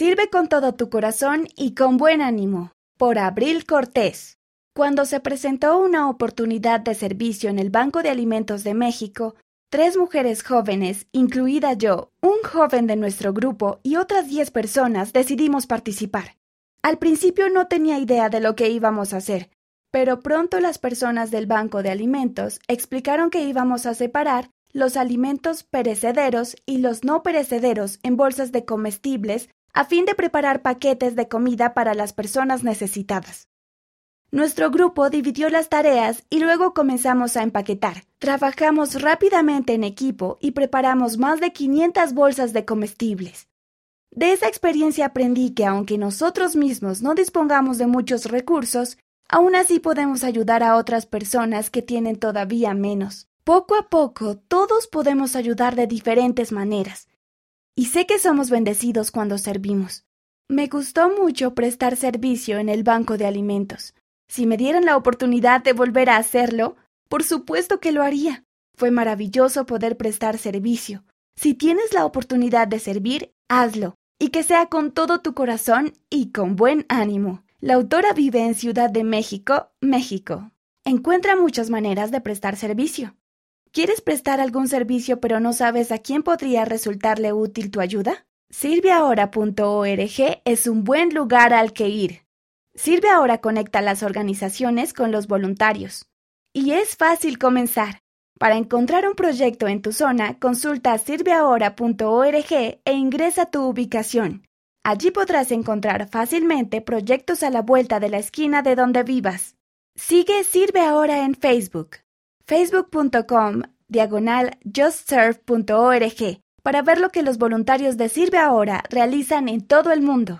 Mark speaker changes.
Speaker 1: Sirve con todo tu corazón y con buen ánimo. Por Abril Cortés. Cuando se presentó una oportunidad de servicio en el Banco de Alimentos de México, tres mujeres jóvenes, incluida yo, un joven de nuestro grupo y otras diez personas decidimos participar. Al principio no tenía idea de lo que íbamos a hacer, pero pronto las personas del Banco de Alimentos explicaron que íbamos a separar los alimentos perecederos y los no perecederos en bolsas de comestibles a fin de preparar paquetes de comida para las personas necesitadas. Nuestro grupo dividió las tareas y luego comenzamos a empaquetar. Trabajamos rápidamente en equipo y preparamos más de 500 bolsas de comestibles. De esa experiencia aprendí que aunque nosotros mismos no dispongamos de muchos recursos, aún así podemos ayudar a otras personas que tienen todavía menos. Poco a poco todos podemos ayudar de diferentes maneras, y sé que somos bendecidos cuando servimos. Me gustó mucho prestar servicio en el banco de alimentos. Si me dieran la oportunidad de volver a hacerlo, por supuesto que lo haría. Fue maravilloso poder prestar servicio. Si tienes la oportunidad de servir, hazlo, y que sea con todo tu corazón y con buen ánimo. La autora vive en Ciudad de México, México. Encuentra muchas maneras de prestar servicio. ¿Quieres prestar algún servicio pero no sabes a quién podría resultarle útil tu ayuda? Sirveahora.org es un buen lugar al que ir. Sirve Ahora conecta las organizaciones con los voluntarios. Y es fácil comenzar. Para encontrar un proyecto en tu zona, consulta sirveahora.org e ingresa tu ubicación. Allí podrás encontrar fácilmente proyectos a la vuelta de la esquina de donde vivas. Sigue Sirve Ahora en Facebook facebook.com diagonal justserve.org para ver lo que los voluntarios de Sirve Ahora realizan en todo el mundo.